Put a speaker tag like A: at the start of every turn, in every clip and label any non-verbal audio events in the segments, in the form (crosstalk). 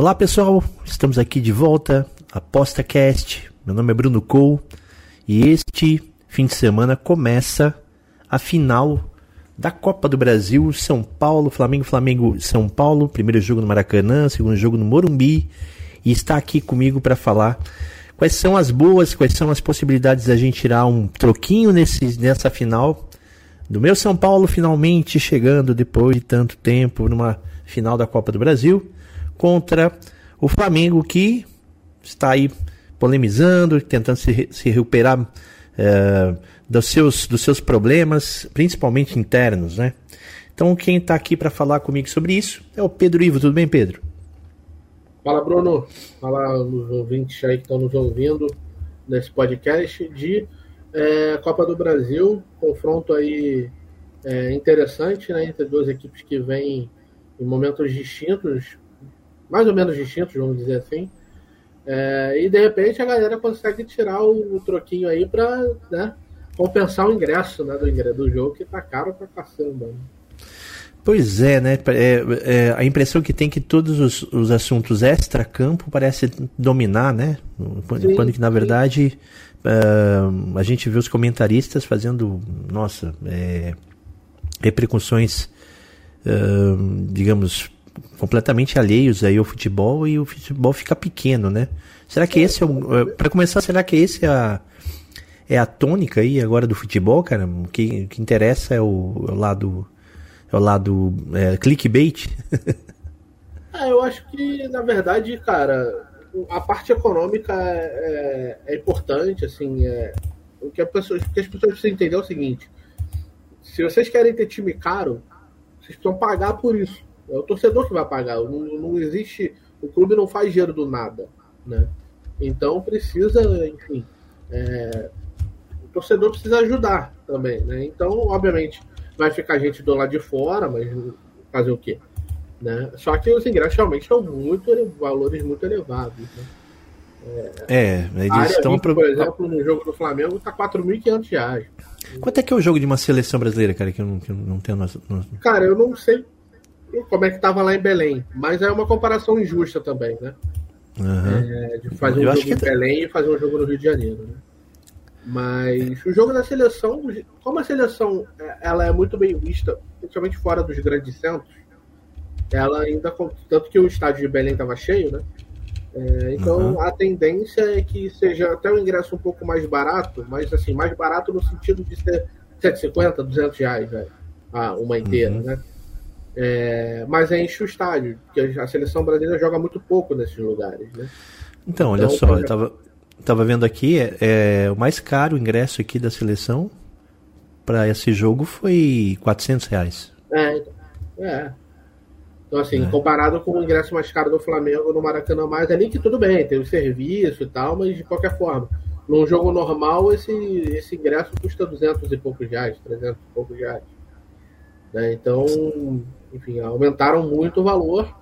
A: Olá pessoal, estamos aqui de volta, ApostaCast. Meu nome é Bruno Cole e este fim de semana começa a final da Copa do Brasil, São Paulo, Flamengo, Flamengo, São Paulo, primeiro jogo no Maracanã, segundo jogo no Morumbi. E está aqui comigo para falar quais são as boas, quais são as possibilidades da gente tirar um troquinho nesse, nessa final do meu São Paulo finalmente chegando depois de tanto tempo numa final da Copa do Brasil contra o Flamengo que está aí polemizando, tentando se, se recuperar é, dos, seus, dos seus problemas, principalmente internos, né? Então quem está aqui para falar comigo sobre isso é o Pedro Ivo. Tudo bem, Pedro?
B: Fala, Bruno. Fala os ouvintes aí que estão nos ouvindo nesse podcast de é, Copa do Brasil. Confronto aí é, interessante, né? Entre duas equipes que vêm em momentos distintos, mais ou menos distintos, vamos dizer assim. É, e de repente a galera consegue tirar o, o troquinho aí para né, compensar o ingresso né, do, do jogo que tá caro pra caçamba. Né?
A: Pois é, né? É, é, a impressão que tem que todos os, os assuntos extra-campo parece dominar, né? Sim, Quando que, na verdade, uh, a gente vê os comentaristas fazendo, nossa, é, repercussões, uh, digamos, completamente alheios aí ao futebol e o futebol fica pequeno, né? Será que esse é o. Para começar, será que esse é a, é a tônica aí agora do futebol, cara? O que, o que interessa é o, é o lado é o lado é, clickbait?
B: é, (laughs) eu acho que, na verdade, cara, a parte econômica é, é, é importante, assim, é, o que, pessoa, o que as pessoas precisam entender é o seguinte, se vocês querem ter time caro, vocês precisam pagar por isso. É o torcedor que vai pagar. Não, não existe. O clube não faz dinheiro do nada. Né? Então precisa, enfim. É, o torcedor precisa ajudar também. Né? Então, obviamente, vai ficar gente do lado de fora, mas fazer o quê? Né? Só que os ingressos realmente são muito valores muito elevados. Né?
A: É, é eles estão.
B: por exemplo, no jogo do Flamengo está 4.500 reais.
A: Quanto é que é o jogo de uma seleção brasileira, cara, que eu não, que eu não tenho.
B: Cara, eu não sei como é que tava lá em Belém, mas é uma comparação injusta também, né? Uhum. É, de fazer um jogo em Belém e fazer um jogo no Rio de Janeiro, né? Mas o jogo da seleção, como a seleção é, ela é muito bem vista, principalmente fora dos grandes centros, ela ainda. Tanto que o estádio de Belém estava cheio, né? É, então uhum. a tendência é que seja até o ingresso um pouco mais barato, mas assim, mais barato no sentido de ser 150, 200 reais, né? ah, uma inteira, uhum. né? É, mas é enche o estádio, porque a seleção brasileira joga muito pouco nesses lugares, né?
A: Então, olha então, só, eu tava, Tava vendo aqui, é, é, o mais caro ingresso aqui da seleção para esse jogo foi 400 reais.
B: É, então, é. Então, assim, é. comparado com o ingresso mais caro do Flamengo no Maracanã, mais ali que tudo bem, tem o serviço e tal, mas de qualquer forma, num jogo normal, esse, esse ingresso custa 200 e poucos reais, 300 e poucos reais. Né? Então, enfim, aumentaram muito o valor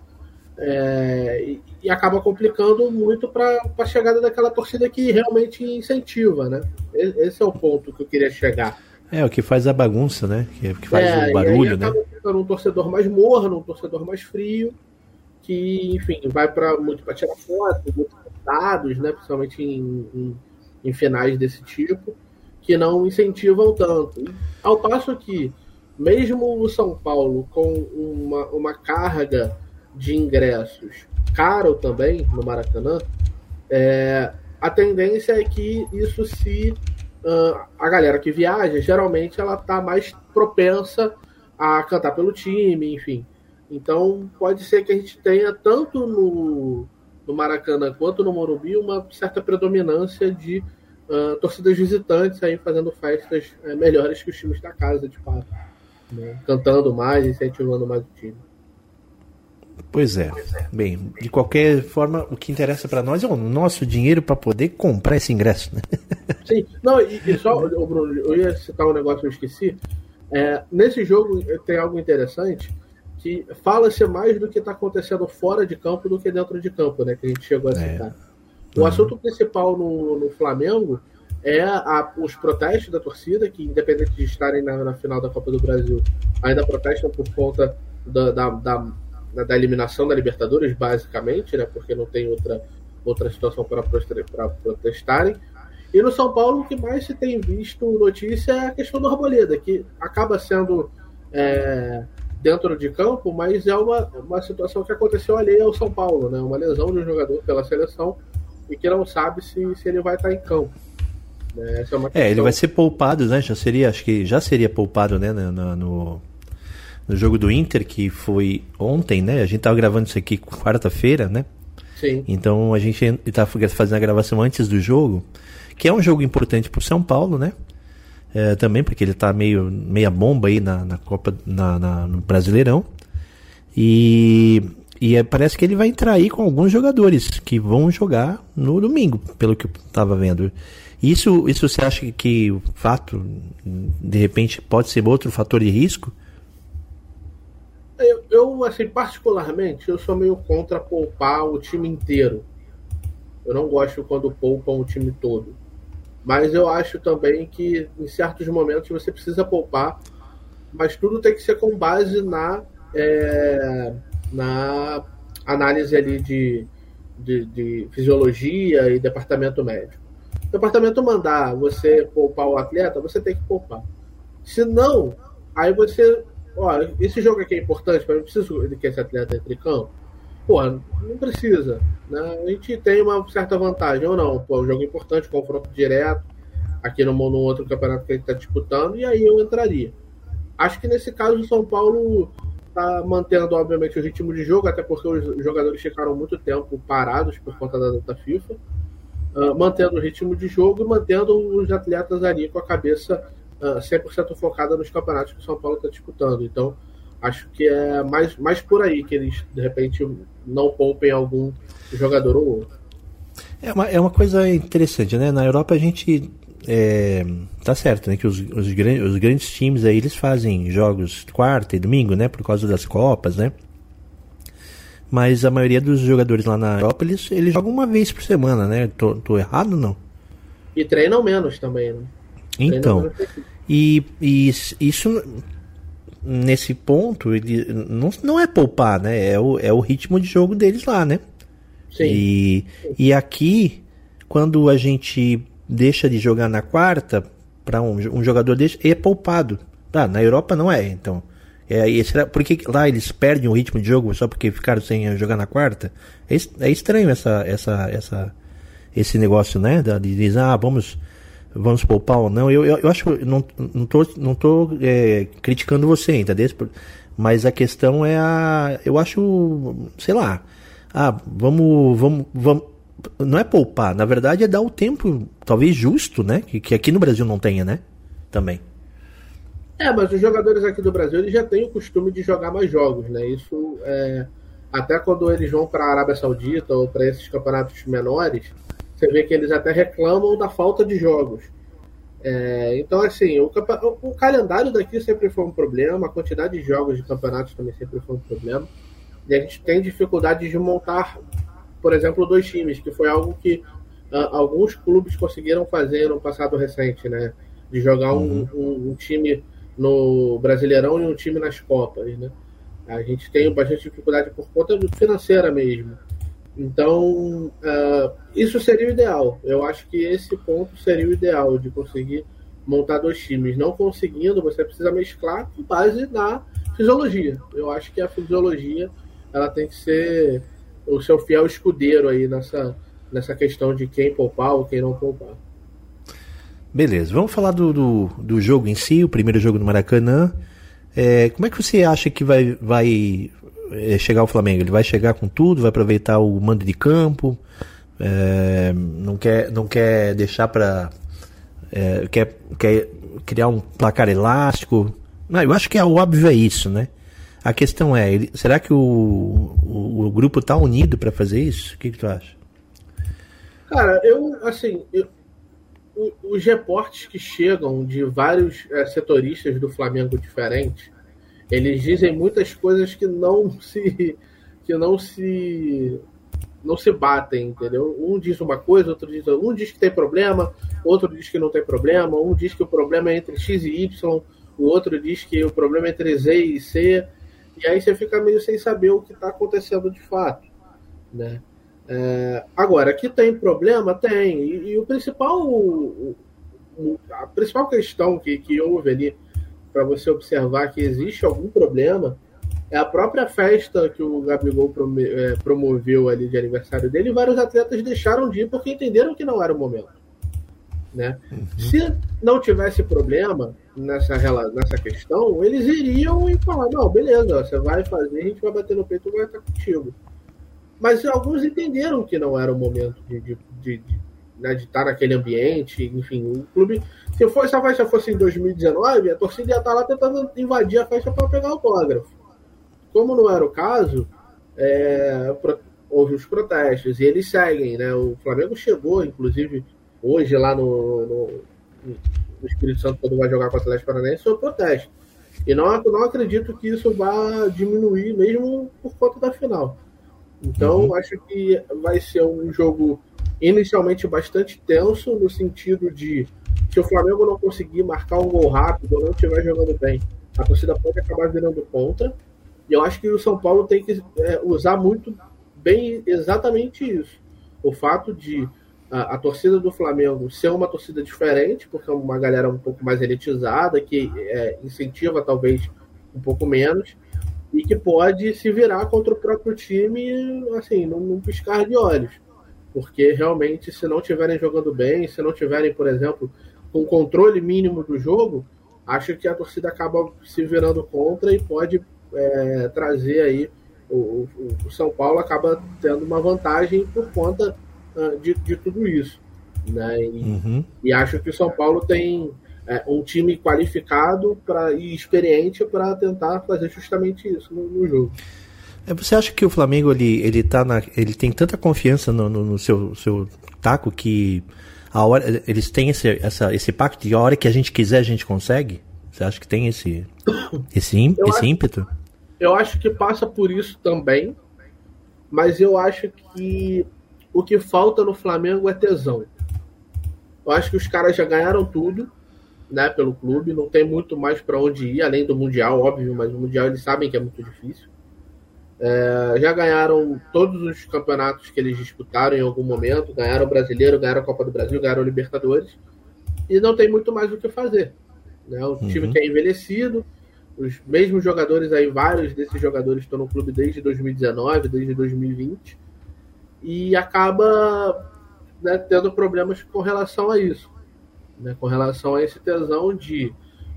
B: é, e, e, acaba complicando muito para a chegada daquela torcida que realmente incentiva, né? Esse é o ponto que eu queria chegar.
A: É, o que faz a bagunça, né? Que, que faz é, o barulho, né?
B: um torcedor mais morno, um torcedor mais frio, que, enfim, vai para muito para tirar foto, muito dados, né? Principalmente em, em, em, finais desse tipo, que não incentivam tanto. Ao passo que, mesmo o São Paulo com uma, uma carga de ingressos caro também no Maracanã, é, a tendência é que isso se. Uh, a galera que viaja, geralmente, ela tá mais propensa a cantar pelo time, enfim. Então, pode ser que a gente tenha, tanto no, no Maracanã quanto no Morumbi, uma certa predominância de uh, torcidas visitantes aí fazendo festas uh, melhores que os times da casa, de fato. Né? Cantando mais, incentivando mais o time.
A: Pois é. Bem, de qualquer forma, o que interessa para nós é o nosso dinheiro para poder comprar esse ingresso, né? (laughs)
B: Sim, não, e, e só, Bruno, eu ia citar um negócio que eu esqueci. É, nesse jogo tem algo interessante que fala-se mais do que está acontecendo fora de campo do que dentro de campo, né? Que a gente chegou a é. citar. É. O uhum. assunto principal no, no Flamengo é a, os protestos da torcida, que independente de estarem na, na, final da Copa do Brasil, ainda protestam por conta da, da, da, da eliminação da Libertadores, basicamente, né? Porque não tem outra, outra situação para protestarem. E no São Paulo, o que mais se tem visto notícia é a questão do Arboleda, que acaba sendo é, dentro de campo, mas é uma, uma situação que aconteceu ali ao São Paulo, né? Uma lesão de um jogador pela seleção e que não sabe se, se ele vai estar em campo.
A: Né? É, é, ele vai ser poupado, né? Já seria, acho que já seria poupado, né? No, no, no jogo do Inter, que foi ontem, né? A gente tava gravando isso aqui quarta-feira, né?
B: Sim.
A: Então a gente está fazendo a gravação antes do jogo que é um jogo importante para o São Paulo, né? É, também porque ele está meio meia bomba aí na, na Copa, na, na, no Brasileirão. E, e é, parece que ele vai entrar aí com alguns jogadores que vão jogar no domingo, pelo que eu estava vendo. Isso, isso você acha que o fato, de repente, pode ser outro fator de risco?
B: Eu, eu, assim, particularmente, eu sou meio contra poupar o time inteiro. Eu não gosto quando poupam o time todo. Mas eu acho também que em certos momentos você precisa poupar, mas tudo tem que ser com base na, é, na análise ali de, de, de, fisiologia e departamento médico. O departamento mandar você poupar o atleta, você tem que poupar. Se não, aí você. Olha, esse jogo aqui é importante, mas eu preciso que esse atleta entre campo. Pô, não precisa. Né? A gente tem uma certa vantagem ou não. Pô, é um jogo importante, confronto direto, aqui no, no outro campeonato que a gente está disputando, e aí eu entraria. Acho que nesse caso o São Paulo está mantendo, obviamente, o ritmo de jogo, até porque os jogadores ficaram muito tempo parados por conta da data FIFA. Uh, mantendo o ritmo de jogo e mantendo os atletas ali com a cabeça uh, ah, 100% focada nos campeonatos que o São Paulo está disputando. Então, acho que é mais, mais por aí que eles, de repente, não poupem algum jogador ou outro.
A: É uma, é uma coisa interessante, né? Na Europa a gente é, tá certo, né? Que os, os, os grandes times aí eles fazem jogos quarta e domingo, né? Por causa das copas, né? Mas a maioria dos jogadores lá na Europa eles, eles jogam uma vez por semana, né? Tô, tô errado não?
B: E treinam menos também, né?
A: Então, e, e isso nesse ponto, ele não, não é poupar, né? É o, é o ritmo de jogo deles lá, né?
B: Sim.
A: E, e aqui, quando a gente deixa de jogar na quarta, para um, um jogador desse, é poupado. Tá, na Europa não é, então. É, esse, porque lá eles perdem o ritmo de jogo só porque ficaram sem jogar na quarta? É, é estranho essa, essa, essa, esse negócio, né? De dizer, ah, vamos vamos poupar ou não. Eu, eu, eu acho, não, não tô, não tô é, criticando você, entendeu? Mas a questão é a, eu acho, sei lá, ah, vamos, vamos, vamos, não é poupar, na verdade é dar o tempo, talvez justo, né? Que, que aqui no Brasil não tenha, né? Também.
B: É, mas os jogadores aqui do Brasil eles já têm o costume de jogar mais jogos, né? Isso é, até quando eles vão para a Arábia Saudita ou para esses campeonatos menores, você vê que eles até reclamam da falta de jogos. É, então, assim, o, o, calendário daqui sempre foi um problema, a quantidade de jogos de campeonatos também sempre foi um problema. E a gente tem dificuldade de montar, por exemplo, dois times, que foi algo que uh, alguns clubes conseguiram fazer no passado recente, né? De jogar um, uhum. um, um, time no Brasileirão e um time nas Copas, né? A gente tem bastante dificuldade por conta financeira mesmo. Então, uh, isso seria o ideal. Eu acho que esse ponto seria o ideal, de conseguir montar dois times. Não conseguindo, você precisa mesclar com base na fisiologia. Eu acho que a fisiologia ela tem que ser o seu fiel escudeiro aí nessa, nessa questão de quem poupar ou quem não poupar.
A: Beleza, vamos falar do, do, do jogo em si, o primeiro jogo do Maracanã. É, como é que você acha que vai, vai é, chegar o Flamengo? Ele vai chegar com tudo, vai aproveitar o mando de campo, é, não, quer, não quer deixar para. É, quer, quer criar um placar elástico. Não, eu acho que é óbvio é isso, né? A questão é, ele, será que o, o, o grupo tá unido para fazer isso? O que, que tu acha?
B: Cara, eu, assim, eu, os reportes que chegam de vários é, setoristas do Flamengo diferentes, eles dizem muitas coisas que não se que não se não se batem, entendeu? Um diz uma coisa, outro diz um diz que tem problema, outro diz que não tem problema, um diz que o problema é entre x e y, o outro diz que o problema é entre z e c, e aí você fica meio sem saber o que está acontecendo de fato, né? É, agora, que tem problema, tem. E, e o principal, o, a principal questão que, que houve ali para você observar que existe algum problema é a própria festa que o Gabigol é, promoveu ali de aniversário dele e vários atletas deixaram de ir porque entenderam que não era o momento. Né? Uhum. Se não tivesse problema nessa, nessa questão, eles iriam e falar, não, beleza, você vai fazer, a gente vai bater no peito e vai estar contigo. Mas alguns entenderam que não era o momento de, de, de, de, né, de estar naquele ambiente, enfim, o clube. Se, for, a festa fosse em 2019, a torcida ia estar lá tentando invadir a festa para pegar autógrafo. Como não era o caso, é, houve os protestos e eles seguem, né? O Flamengo chegou, inclusive, hoje lá no, no, no Espírito Santo, quando vai jogar com o Atlético Paranaense, foi protesto. E não, não acredito que isso vá diminuir, mesmo por conta da final. Então, uhum. acho que vai ser um jogo inicialmente bastante tenso, no sentido de se o Flamengo não conseguir marcar um gol rápido ou não estiver jogando bem, a torcida pode acabar virando contra. E eu acho que o São Paulo tem que é, usar muito bem exatamente isso. O fato de a, a, torcida do Flamengo ser uma torcida diferente, porque é uma galera um pouco mais elitizada, que é, incentiva talvez um pouco menos, e que pode se virar contra o próprio time, assim, num, num piscar de olhos. Porque realmente, se não estiverem jogando bem, se não tiverem, por exemplo, com controle mínimo do jogo, acho que a torcida acaba se virando contra e pode é, trazer aí o, o, o, São Paulo acaba tendo uma vantagem por conta uh, de, de tudo isso. Né? E, uhum. e acho que o São Paulo tem é, um time qualificado pra, e experiente para tentar fazer justamente isso no, no, jogo.
A: É, você acha que o Flamengo ele, ele, tá na, ele tem tanta confiança no, no, no seu, seu taco que a hora, eles têm esse, essa, esse pacto de a hora que a gente quiser a gente consegue? Você acha que tem esse, esse, esse acho, ímpeto?
B: Eu acho que passa por isso também, mas eu acho que o que falta no Flamengo é tesão. Eu acho que os caras já ganharam tudo né, pelo clube, não tem muito mais para onde ir, além do Mundial, óbvio, mas o Mundial eles sabem que é muito difícil. É, já ganharam todos os campeonatos que eles disputaram em algum momento, ganharam o Brasileiro, ganharam a Copa do Brasil, ganharam o Libertadores, e não tem muito mais o que fazer. Né? O uhum. time que é envelhecido, os mesmos jogadores aí, vários desses jogadores estão no clube desde 2019, desde 2020, e acaba né, tendo problemas com relação a isso né, com relação a esse tesão de,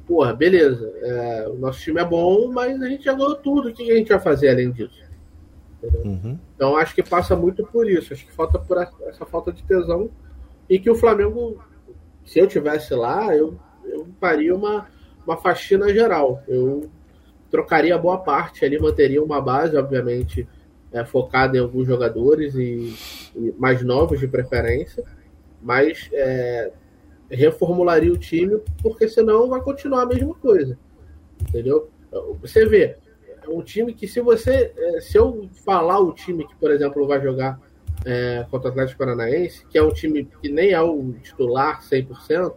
B: porra, beleza, é, o nosso time é bom, mas a gente já ganhou tudo, o que a gente vai fazer além disso? Uhum. Então acho que passa muito por isso, acho que falta por essa falta de tesão e que o Flamengo, se eu tivesse lá, eu, eu faria uma, uma faxina geral. Eu trocaria boa parte ali, manteria uma base, obviamente, é, focada em alguns jogadores e, e mais novos de preferência, mas é, reformularia o time, porque senão vai continuar a mesma coisa. Entendeu? Você vê, é um time que se você. É, se eu falar o time que, por exemplo, vai jogar é, contra o Atlético Paranaense, que é um time que nem é o titular 100%,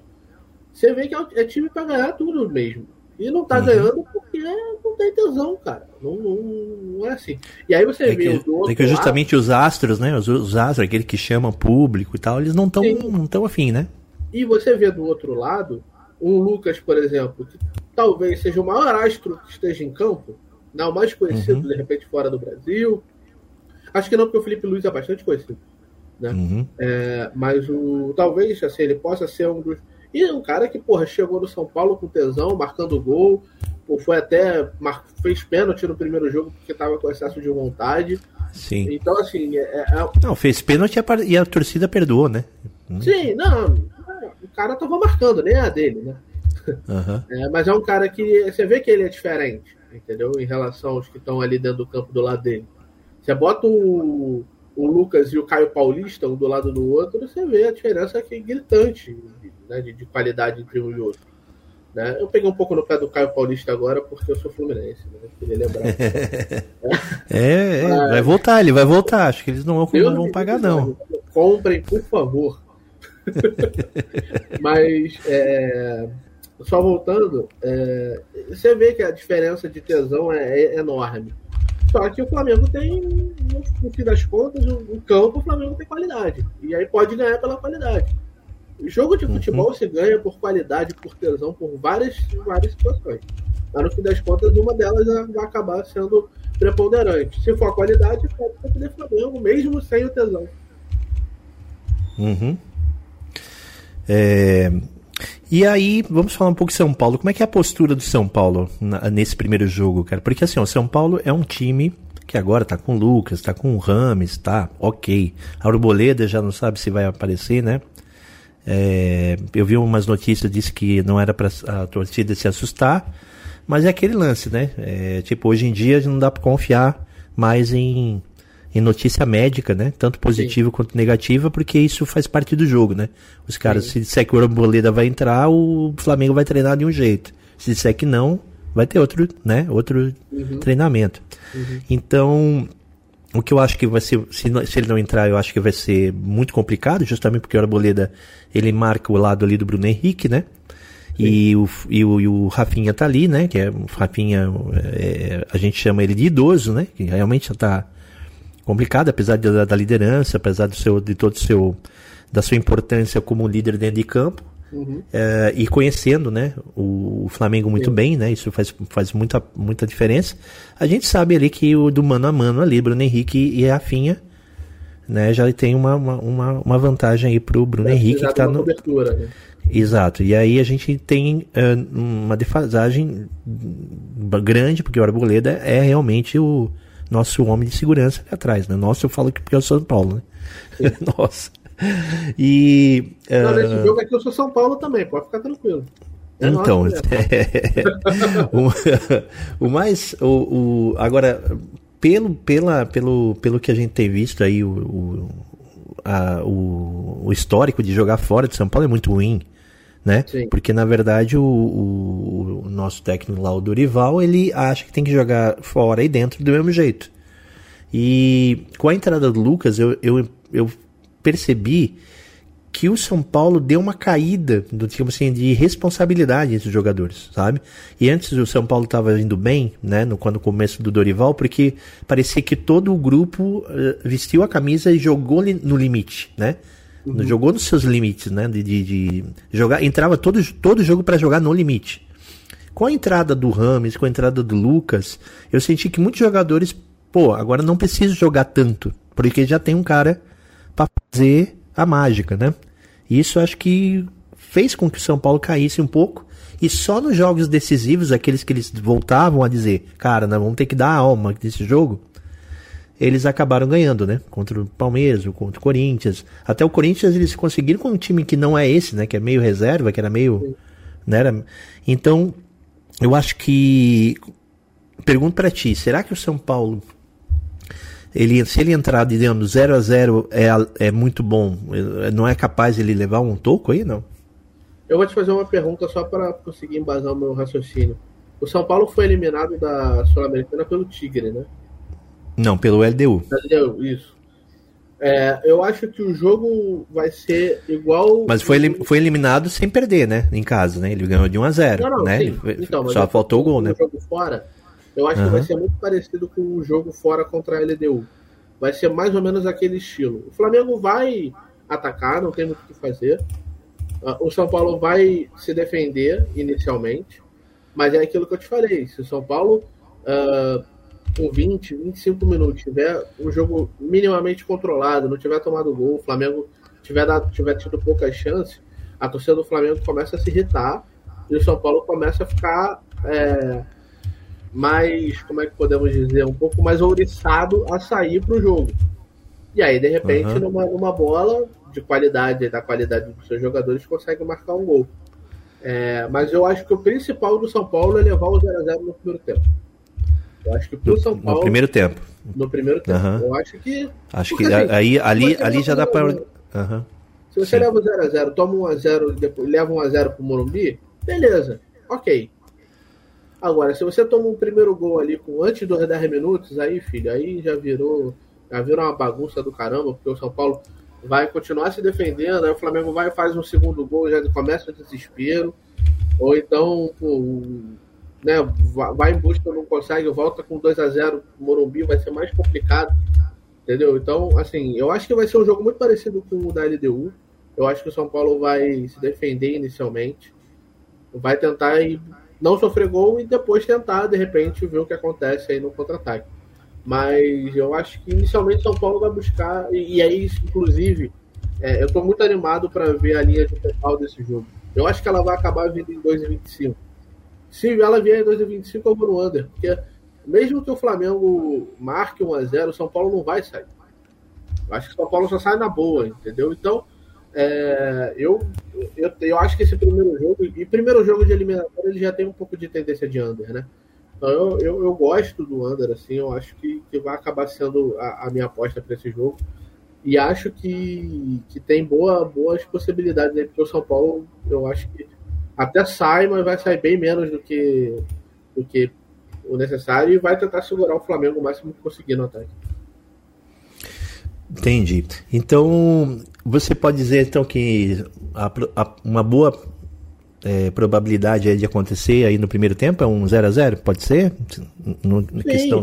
B: você vê que é, é time para ganhar tudo mesmo. E não tá uhum. ganhando porque não tem tesão, cara. Não, não, não é assim. E aí você
A: é
B: vê
A: que, É que justamente lado, os astros, né? Os, os astros, aquele que chama público e tal, eles não estão não tão afim, né?
B: E você vê do outro lado um Lucas, por exemplo, que talvez seja o maior astro que esteja em campo, não, o mais conhecido, uhum. de repente, fora do Brasil. Acho que não, porque o Felipe Luiz é bastante conhecido. Né? Uhum. É, mas o talvez assim, ele possa ser um dos. E um cara que, porra, chegou no São Paulo com tesão, marcando gol. Pô, foi até. Mar... fez pênalti no primeiro jogo porque estava com excesso de vontade.
A: Sim.
B: Então, assim. É, é...
A: Não, fez pênalti e a torcida perdoou, né?
B: Sim, não cara tava marcando, nem a dele, né? Uhum. É, mas é um cara que você vê que ele é diferente, entendeu? Em relação aos que estão ali dentro do campo do lado dele. Você bota o, o Lucas e o Caio Paulista um do lado do outro, você vê a diferença aqui gritante né, de, de, qualidade entre um e outro. Né? Eu peguei um pouco no pé do Caio Paulista agora porque eu sou fluminense, né? queria lembrar. (laughs)
A: é, é Mas... vai voltar, ele vai voltar. Acho que eles não, não vão pagar, não.
B: Comprem, por favor. (laughs) Mas, é, só voltando, é, você vê que a diferença de tesão é, é enorme. Só que o Flamengo tem, no fim das contas, o, campo o Flamengo tem qualidade. E aí pode ganhar pela qualidade. O jogo de futebol uhum. se ganha por qualidade, por tesão, por várias, várias situações. Mas no fim das contas, uma delas vai acabar sendo preponderante. Se for a qualidade, pode ser Flamengo, mesmo sem o tesão.
A: Uhum. É... E aí, vamos falar um pouco de São Paulo. Como é que é a postura do São Paulo nesse primeiro jogo, cara? Porque assim, o São Paulo é um time que agora tá com o Lucas, tá com o Rames, tá ok. A Arboleda já não sabe se vai aparecer, né? É, eu vi umas notícias, disse que não era para a torcida se assustar, mas é aquele lance, né? É, tipo, hoje em dia não dá para confiar mais em em notícia médica, né? Tanto positiva quanto negativa, porque isso faz parte do jogo, né? Os caras, Sim. se disser que o Arboleda vai entrar, o Flamengo vai treinar de um jeito. Se disser que não, vai ter outro, né? Outro uhum. treinamento. Uhum. Então, o que eu acho que vai ser, se, se, ele não entrar, eu acho que vai ser muito complicado, justamente porque o Arboleda, ele marca o lado ali do Bruno Henrique, né? E o, e, o, e o Rafinha tá ali, né? Que é o Rafinha, é, a gente chama ele de idoso, né? Que realmente já tá complicado, apesar de, da liderança, apesar do seu, de todo seu, da sua importância como líder dentro de campo. Uhum. É, e conhecendo né, o, o Flamengo muito Sim. bem, né, isso faz, faz muita, muita diferença. A gente sabe ali que o do mano a mano ali, Bruno Henrique e Rafinha, né, já tem uma, uma, uma vantagem aí pro Bruno Henrique que está no. Né? Exato. E aí a gente tem uh, uma defasagem grande, porque o Arboleda é realmente o, nosso homem de segurança ali atrás, né? Nossa, eu falo que porque é o São Paulo, né? (laughs) Nossa. E.
B: Não, uh... nesse jogo aqui eu sou São Paulo também, pode ficar tranquilo.
A: É então, é, (laughs) o, o, mais. O, o, agora, pelo, pela, pelo, pelo que a gente tem visto aí, o, o, a, o, o histórico de jogar fora de São Paulo é muito ruim né? Sim. Porque na verdade o, o, o, nosso técnico lá, o Dorival, ele acha que tem que jogar fora e dentro do mesmo jeito. E com a entrada do Lucas, eu, eu, eu percebi que o São Paulo deu uma caída do tipo assim de responsabilidade entre os jogadores, sabe? E antes o São Paulo estava indo bem, né, no quando começo do Dorival, porque parecia que todo o grupo uh, vestiu a camisa e jogou no limite, né? Uhum. Jogou nos seus limites, né? De, de, de jogar, entrava todo, todo jogo para jogar no limite. Com a entrada do Rames, com a entrada do Lucas, eu senti que muitos jogadores, pô, agora não preciso jogar tanto, porque já tem um cara para fazer a mágica, né? Isso acho que fez com que o São Paulo caísse um pouco. E só nos jogos decisivos, aqueles que eles voltavam a dizer, cara, nós vamos ter que dar a alma desse jogo, eles acabaram ganhando, né? Contra o Palmeiras, contra o Corinthians. Até o Corinthians eles conseguiram com um time que não é esse, né? Que é meio reserva, que era meio. Né? Então, eu acho que. Pergunto para ti, será que o São Paulo. Ele, se ele entrar, digamos, 0 a 0 é, é muito bom, não é capaz ele levar um toco aí, não?
B: Eu vou te fazer uma pergunta só para conseguir embasar o meu raciocínio. O São Paulo foi eliminado da Sul-Americana pelo Tigre, né?
A: Não, pelo LDU.
B: LDU, isso. É, eu acho que o jogo vai ser igual.
A: Mas foi, foi eliminado sem perder, né? Em casa, né? Ele ganhou de 1 a 0 não, não, né? Então, Só faltou o gol, né?
B: jogo fora, eu acho uhum. que vai ser muito parecido com o jogo fora contra a LDU. Vai ser mais ou menos aquele estilo. O Flamengo vai atacar, não tem muito o que fazer. Ah, o São Paulo vai se defender inicialmente. Mas é aquilo que eu te falei. Se o São Paulo uh, com 20, 25 minutos, tiver um jogo minimamente controlado, não tiver tomado gol, o Flamengo tiver, dado, tiver tido poucas chances, a torcida do Flamengo começa a se irritar e o São Paulo começa a ficar é, mais, como é que podemos dizer, um pouco mais ouriçado a sair para o jogo. E aí, de repente, uhum. numa, numa bola de qualidade, da qualidade dos seus jogadores, consegue marcar um gol. É, mas eu acho que o principal do São Paulo é levar o 0x0 no primeiro tempo. Eu acho que pro São Paulo.
A: No primeiro tempo.
B: No primeiro tempo.
A: Uhum.
B: Eu acho que.
A: Acho que assim, aí, ali, ali já dá para. Uhum.
B: Se você Sim. leva 0x0, toma 1x0 depois leva 1x0 pro Morumbi, beleza. Ok. Agora, se você toma um primeiro gol ali com antes dos 10 minutos, aí, filho, aí já virou. Já virou uma bagunça do caramba, porque o São Paulo vai continuar se defendendo, aí o Flamengo vai e faz um segundo gol, já começa o desespero. Ou então, pô, né, vai em busca, não consegue, volta com 2 a 0 Morumbi, vai ser mais complicado. Entendeu? Então, assim, eu acho que vai ser um jogo muito parecido com o da LDU. Eu acho que o São Paulo vai se defender inicialmente. Vai tentar ir, não sofrer gol e depois tentar, de repente, ver o que acontece aí no contra-ataque. Mas eu acho que inicialmente São Paulo vai buscar, e, e aí, inclusive, é, eu estou muito animado para ver a linha de total desse jogo. Eu acho que ela vai acabar vindo em 2,25. Se ela vier em 2,25, eu vou no under, porque mesmo que o Flamengo marque 1 a 0 o São Paulo não vai sair. Eu acho que o São Paulo só sai na boa, entendeu? Então, é, eu, eu, eu acho que esse primeiro jogo, e primeiro jogo de eliminatória, ele já tem um pouco de tendência de under, né? Então eu, eu, eu, gosto do under, assim, eu acho que, que vai acabar sendo a, a minha aposta para esse jogo. E acho que, que tem boa, boas possibilidades aí, porque o São Paulo, eu acho que até sai, mas vai sair bem menos do que, do que o necessário e vai tentar segurar o Flamengo o máximo que conseguir no ataque.
A: Entendi. Então, você pode dizer então que a, a, uma boa é, probabilidade de acontecer aí no primeiro tempo é um 0 a 0 Pode ser?
B: No, no questão...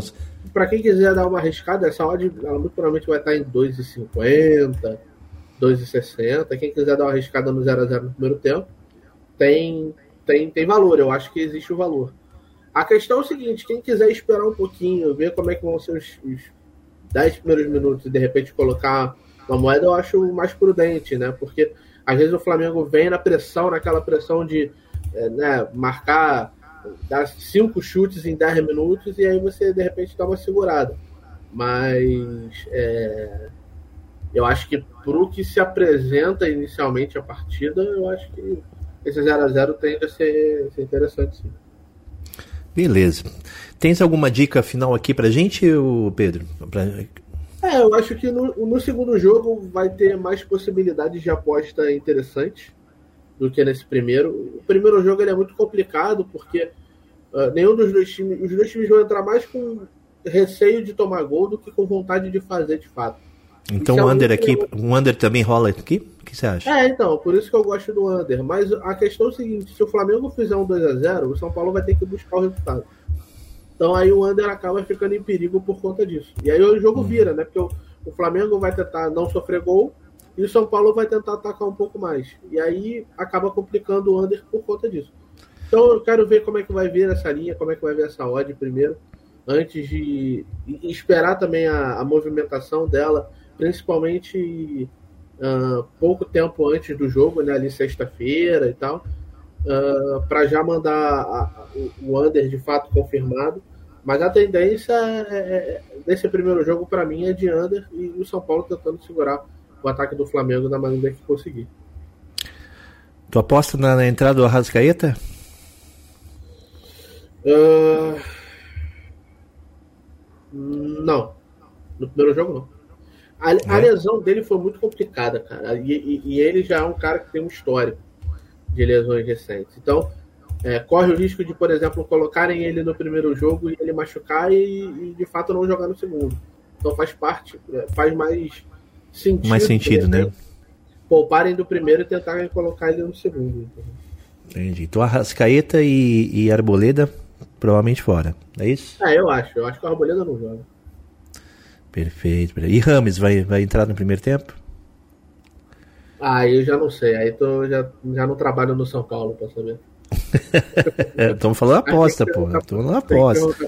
B: Para quem quiser dar uma arriscada, essa odd ela muito provavelmente vai estar em 2,50, 2,60. Quem quiser dar uma arriscada no 0 a 0 no primeiro tempo, tem, tem, tem valor. Eu acho que existe o valor. A questão é o seguinte: quem quiser esperar um pouquinho, ver como é que vão ser os, os 10 primeiros minutos e de repente colocar uma moeda, eu acho mais prudente, né? Porque às vezes o Flamengo vem na pressão, naquela pressão de é, né, marcar, dar cinco chutes em 10 minutos e aí você de repente dá uma segurada. Mas é, eu acho que pro que se apresenta inicialmente a partida, eu acho que esse 0 a 0 tende a ser, ser interessante sim.
A: Beleza. Tens alguma dica final aqui pra gente, Pedro? Pra...
B: É, eu acho que no, no, segundo jogo vai ter mais possibilidades de aposta interessantes do que nesse primeiro. O primeiro jogo ele é muito complicado porque uh, nenhum dos dois times, os dois times vão entrar mais com receio de tomar gol do que com vontade de fazer de fato.
A: Então é o under aqui, o under também rola aqui? Que você acha?
B: É, então, por isso que eu gosto do under. Mas a questão é o seguinte: se o Flamengo fizer um 2x0, o São Paulo vai ter que buscar o resultado. Então aí o under acaba ficando em perigo por conta disso. E aí o jogo hum. vira, né? Porque o, o Flamengo vai tentar não sofrer gol e o São Paulo vai tentar atacar um pouco mais. E aí acaba complicando o under por conta disso. Então eu quero ver como é que vai vir essa linha, como é que vai vir essa odd primeiro, antes de esperar também a, a movimentação dela principalmente uh, pouco tempo antes do jogo, né, ali sexta-feira e tal, uh, ah, para já mandar a, a, o under de fato confirmado. Mas a tendência é, é, nesse primeiro jogo, para mim, é de under e o São Paulo tentando segurar o ataque do Flamengo da maneira que conseguir.
A: Tu aposta na, na entrada do Arrascaeta?
B: Uh... Não. No primeiro jogo, não. A, a né? lesão dele foi muito complicada, cara. E, e, e, ele já é um cara que tem um histórico de lesões recentes. Então, é, corre o risco de, por exemplo, colocarem ele no primeiro jogo e ele machucar e, e de fato não jogar no segundo. Então faz parte, é, faz mais sentido.
A: Mais sentido, né?
B: Pouparem do primeiro e tentarem colocar ele no segundo.
A: Entendi. Então Arrascaeta e, e Arboleda provavelmente fora. É isso?
B: É, eu acho. Eu acho que o Arboleda não joga.
A: Perfeito. E Rames vai, vai entrar no primeiro tempo?
B: Ah, eu já não sei. Aí tô, já, já não trabalho no São Paulo pra saber. (laughs)
A: Estamos falando aposta, pô. Estamos falando aposta.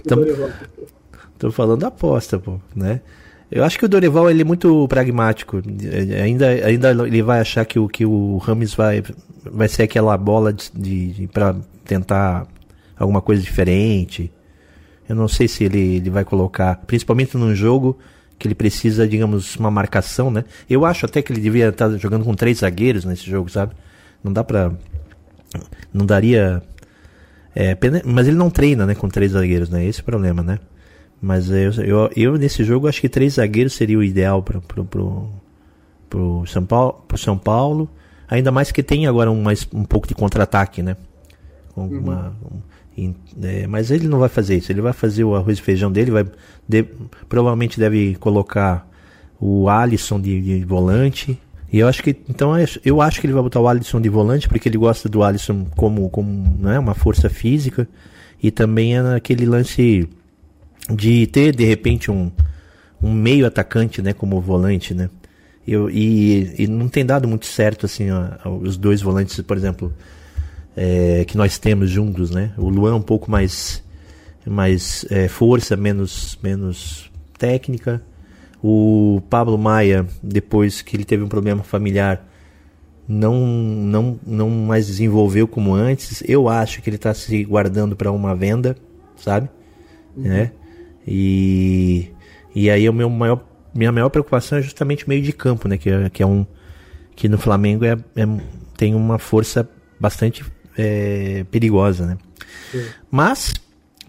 A: Estamos falando aposta, pô, né? Eu acho que o Dorival ele é muito pragmático. Ainda, ainda ele vai achar que o, que o Rames vai, vai ser aquela bola de, de para tentar alguma coisa diferente. Eu não sei se ele, ele vai colocar, principalmente num jogo que ele precisa, digamos, uma marcação, né? Eu acho até que ele devia estar jogando com três zagueiros nesse jogo, sabe? Não dá pra. Não daria. É, mas ele não treina, né, com três zagueiros, né? Esse é o problema, né? Mas eu, eu, eu, nesse jogo acho que três zagueiros seria o ideal para pro, pro, pro São Paulo, pro São Paulo. Ainda mais que tem agora um, mais, um pouco de contra-ataque, né? Uhum. Uma, um, é, mas ele não vai fazer isso. Ele vai fazer o arroz e feijão dele. Vai de, provavelmente deve colocar o Alisson de, de, volante. E eu acho que então é, eu acho que ele vai botar o Alisson de volante porque ele gosta do Alisson como como né, uma força física e também é naquele lance de ter de repente um, um meio atacante, né, como volante, né? Eu, e, e não tem dado muito certo assim ó, os dois volantes, por exemplo, é, que nós temos juntos, né? O Luan um pouco mais mais é, força, menos menos técnica. O Pablo Maia, depois que ele teve um problema familiar, não não não mais desenvolveu como antes. Eu acho que ele está se guardando para uma venda, sabe? Uhum. Né? E, e aí o meu maior, minha maior preocupação é justamente o meio de campo, né? Que, é, que é um que no Flamengo é, é tem uma força bastante é, perigosa, né? Sim. Mas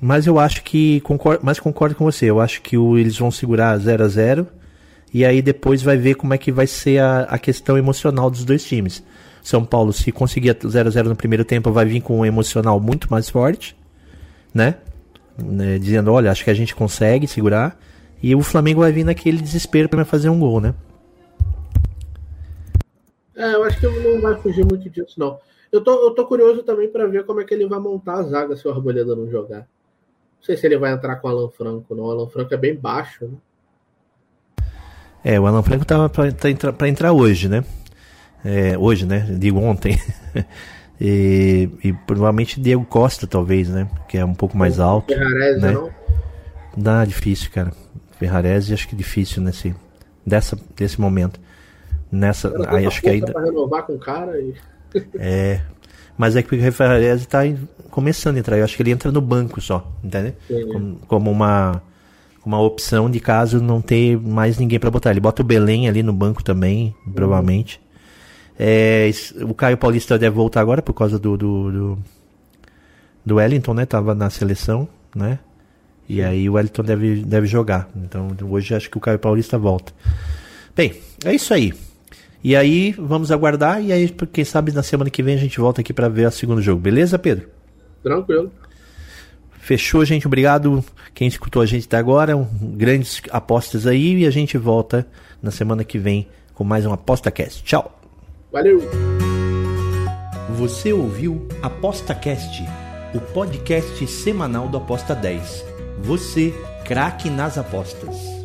A: mas eu acho que concordo, mas concordo com você. Eu acho que o, eles vão segurar 0 a 0 e aí depois vai ver como é que vai ser a, a questão emocional dos dois times. São Paulo, se conseguir 0 a 0 no primeiro tempo, vai vir com um emocional muito mais forte, né? né, dizendo, olha, acho que a gente consegue segurar. E o Flamengo vai vir naquele desespero para fazer um gol, né?
B: É, eu acho que não vai fugir muito disso, não. Eu tô, eu tô curioso também para ver como é que ele vai montar a zaga se o Arboleda não jogar. Não sei se ele vai entrar com o Alan Franco, não. O Alan Franco é bem baixo, né?
A: É, o Alan Franco tava para entrar, entrar hoje, né? É, hoje, né? Digo ontem. (laughs) E, e, provavelmente Diego Costa, talvez, né? Que é um pouco mais alto. Ferrarese, né? não? Dá difícil, cara. Ferrarese acho que difícil nesse dessa, desse momento. Nessa, aí acho que ainda.
B: Pra renovar com o cara e...
A: é. Mas é que o Ferrarese tá começando a entrar. Eu acho que ele entra no banco só, entendeu? Como, como, uma uma opção de caso não ter mais ninguém para botar. Ele bota o Belém ali no banco também, uhum. provavelmente. É, o Caio Paulista deve voltar agora por causa do, do, do, do Wellington, né? Tava na seleção, né? E aí o Wellington deve, deve jogar. Então hoje acho que o Caio Paulista volta. Bem, é isso aí. E aí vamos aguardar e aí quem sabe na semana que vem a gente volta aqui para ver o segundo jogo. Beleza, Pedro?
B: Tranquilo.
A: Fechou, gente. Obrigado quem escutou a gente até agora. Um, grandes apostas aí e a gente volta na semana que vem com mais um Aposta Cast. Tchau.
B: Valeu!
A: Você ouviu ApostaCast, o podcast semanal do Aposta 10. Você, craque nas apostas.